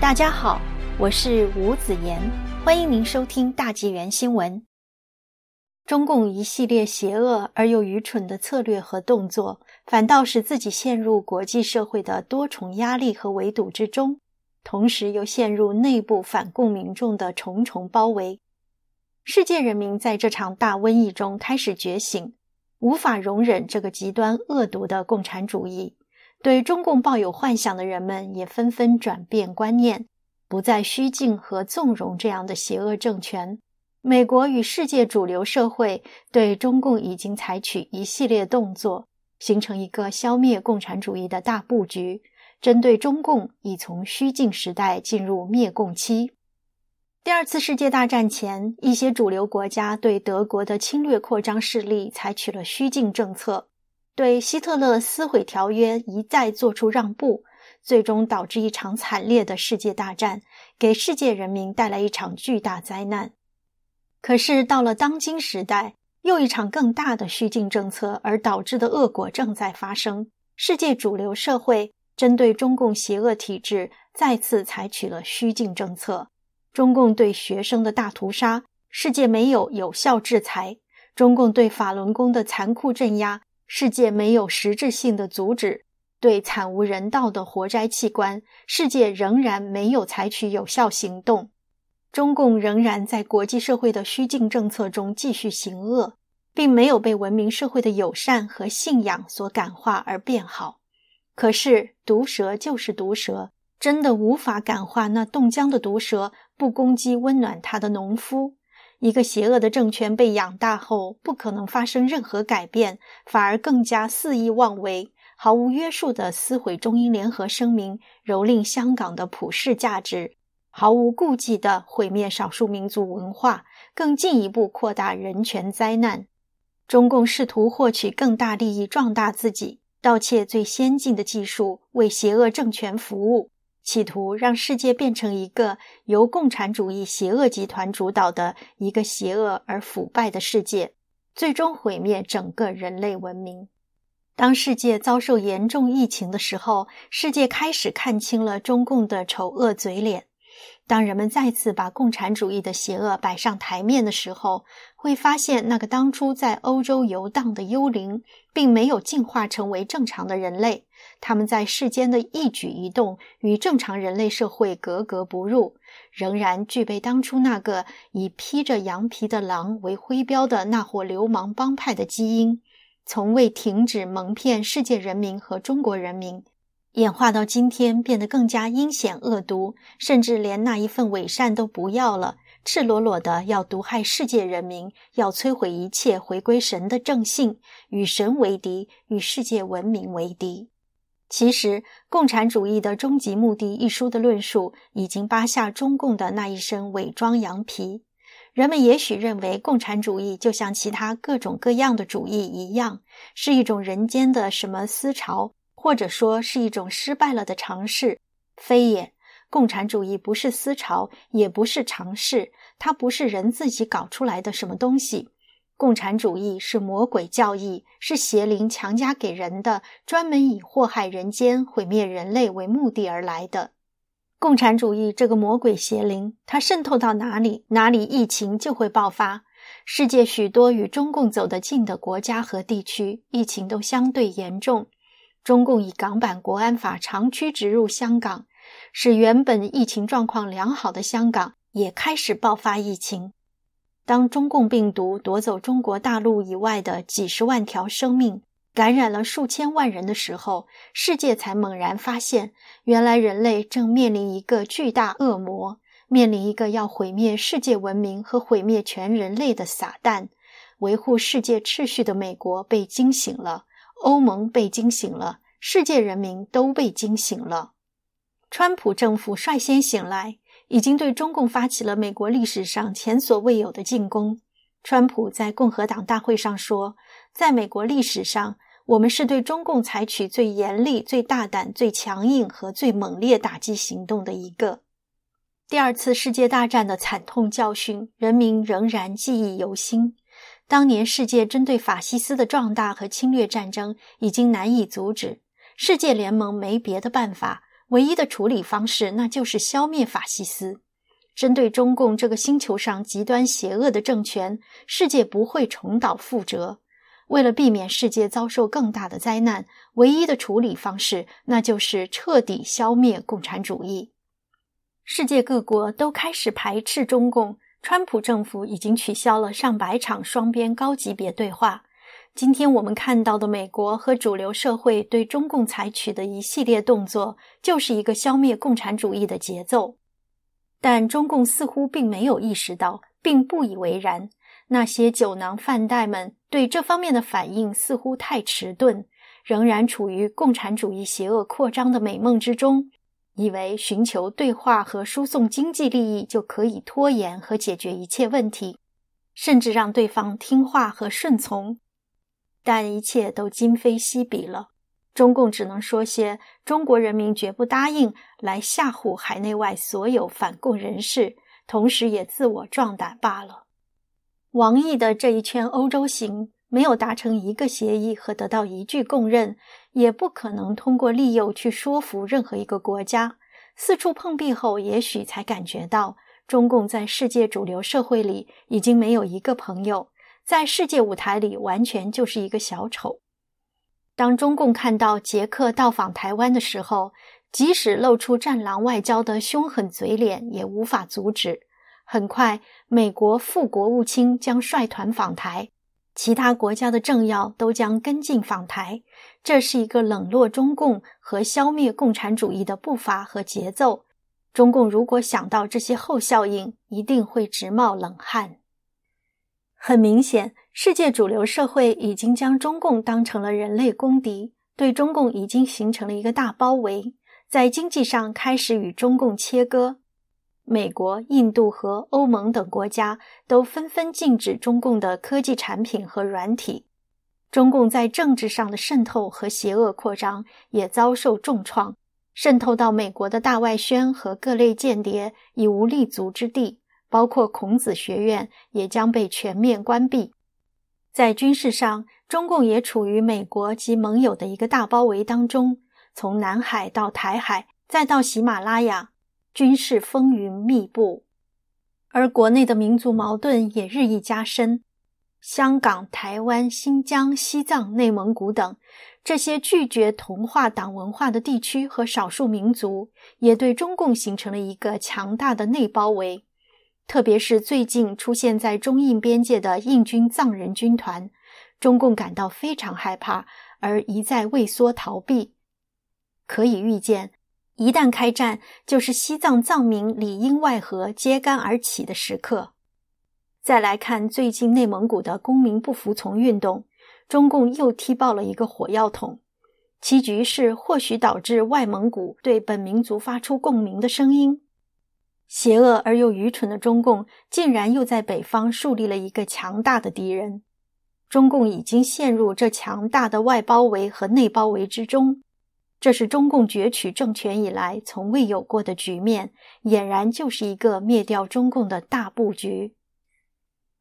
大家好，我是吴子言，欢迎您收听大纪元新闻。中共一系列邪恶而又愚蠢的策略和动作，反倒使自己陷入国际社会的多重压力和围堵之中，同时又陷入内部反共民众的重重包围。世界人民在这场大瘟疫中开始觉醒，无法容忍这个极端恶毒的共产主义。对中共抱有幻想的人们也纷纷转变观念，不再虚敬和纵容这样的邪恶政权。美国与世界主流社会对中共已经采取一系列动作，形成一个消灭共产主义的大布局。针对中共，已从虚静时代进入灭共期。第二次世界大战前，一些主流国家对德国的侵略扩张势力采取了虚静政策。对希特勒撕毁条约一再做出让步，最终导致一场惨烈的世界大战，给世界人民带来一场巨大灾难。可是到了当今时代，又一场更大的虚境政策而导致的恶果正在发生。世界主流社会针对中共邪恶体制再次采取了虚境政策。中共对学生的大屠杀，世界没有有效制裁；中共对法轮功的残酷镇压。世界没有实质性的阻止对惨无人道的活摘器官，世界仍然没有采取有效行动。中共仍然在国际社会的虚境政策中继续行恶，并没有被文明社会的友善和信仰所感化而变好。可是毒蛇就是毒蛇，真的无法感化那冻僵的毒蛇，不攻击温暖它的农夫。一个邪恶的政权被养大后，不可能发生任何改变，反而更加肆意妄为，毫无约束地撕毁中英联合声明，蹂躏香港的普世价值，毫无顾忌地毁灭少数民族文化，更进一步扩大人权灾难。中共试图获取更大利益，壮大自己，盗窃最先进的技术，为邪恶政权服务。企图让世界变成一个由共产主义邪恶集团主导的一个邪恶而腐败的世界，最终毁灭整个人类文明。当世界遭受严重疫情的时候，世界开始看清了中共的丑恶嘴脸。当人们再次把共产主义的邪恶摆上台面的时候，会发现那个当初在欧洲游荡的幽灵，并没有进化成为正常的人类。他们在世间的一举一动与正常人类社会格格不入，仍然具备当初那个以披着羊皮的狼为徽标的那伙流氓帮派的基因，从未停止蒙骗世界人民和中国人民。演化到今天，变得更加阴险恶毒，甚至连那一份伪善都不要了，赤裸裸的要毒害世界人民，要摧毁一切回归神的正信，与神为敌，与世界文明为敌。其实，《共产主义的终极目的》一书的论述已经扒下中共的那一身伪装羊皮。人们也许认为，共产主义就像其他各种各样的主义一样，是一种人间的什么思潮。或者说是一种失败了的尝试，非也。共产主义不是思潮，也不是尝试，它不是人自己搞出来的什么东西。共产主义是魔鬼教义，是邪灵强加给人的，专门以祸害人间、毁灭人类为目的而来的。共产主义这个魔鬼邪灵，它渗透到哪里，哪里疫情就会爆发。世界许多与中共走得近的国家和地区，疫情都相对严重。中共以港版国安法长驱直入香港，使原本疫情状况良好的香港也开始爆发疫情。当中共病毒夺走中国大陆以外的几十万条生命，感染了数千万人的时候，世界才猛然发现，原来人类正面临一个巨大恶魔，面临一个要毁灭世界文明和毁灭全人类的撒旦。维护世界秩序的美国被惊醒了。欧盟被惊醒了，世界人民都被惊醒了。川普政府率先醒来，已经对中共发起了美国历史上前所未有的进攻。川普在共和党大会上说：“在美国历史上，我们是对中共采取最严厉、最大胆、最强硬和最猛烈打击行动的一个。”第二次世界大战的惨痛教训，人民仍然记忆犹新。当年世界针对法西斯的壮大和侵略战争已经难以阻止，世界联盟没别的办法，唯一的处理方式那就是消灭法西斯。针对中共这个星球上极端邪恶的政权，世界不会重蹈覆辙。为了避免世界遭受更大的灾难，唯一的处理方式那就是彻底消灭共产主义。世界各国都开始排斥中共，川普政府已经取消了上百场双边高级别对话。今天我们看到的美国和主流社会对中共采取的一系列动作，就是一个消灭共产主义的节奏。但中共似乎并没有意识到，并不以为然。那些酒囊饭袋们对这方面的反应似乎太迟钝，仍然处于共产主义邪恶扩张的美梦之中，以为寻求对话和输送经济利益就可以拖延和解决一切问题，甚至让对方听话和顺从。但一切都今非昔比了。中共只能说些“中国人民绝不答应”来吓唬海内外所有反共人士，同时也自我壮胆罢了。王毅的这一圈欧洲行没有达成一个协议和得到一句供认，也不可能通过利诱去说服任何一个国家。四处碰壁后，也许才感觉到中共在世界主流社会里已经没有一个朋友，在世界舞台里完全就是一个小丑。当中共看到捷克到访台湾的时候，即使露出战狼外交的凶狠嘴脸，也无法阻止。很快，美国副国务卿将率团访台，其他国家的政要都将跟进访台。这是一个冷落中共和消灭共产主义的步伐和节奏。中共如果想到这些后效应，一定会直冒冷汗。很明显。世界主流社会已经将中共当成了人类公敌，对中共已经形成了一个大包围，在经济上开始与中共切割。美国、印度和欧盟等国家都纷纷禁止中共的科技产品和软体。中共在政治上的渗透和邪恶扩张也遭受重创，渗透到美国的大外宣和各类间谍已无立足之地，包括孔子学院也将被全面关闭。在军事上，中共也处于美国及盟友的一个大包围当中，从南海到台海，再到喜马拉雅，军事风云密布。而国内的民族矛盾也日益加深。香港、台湾、新疆、西藏、内蒙古等这些拒绝同化党文化的地区和少数民族，也对中共形成了一个强大的内包围。特别是最近出现在中印边界的印军藏人军团，中共感到非常害怕，而一再畏缩逃避。可以预见，一旦开战，就是西藏藏民里应外合、揭竿而起的时刻。再来看最近内蒙古的公民不服从运动，中共又踢爆了一个火药桶，其局势或许导致外蒙古对本民族发出共鸣的声音。邪恶而又愚蠢的中共，竟然又在北方树立了一个强大的敌人。中共已经陷入这强大的外包围和内包围之中，这是中共攫取政权以来从未有过的局面，俨然就是一个灭掉中共的大布局。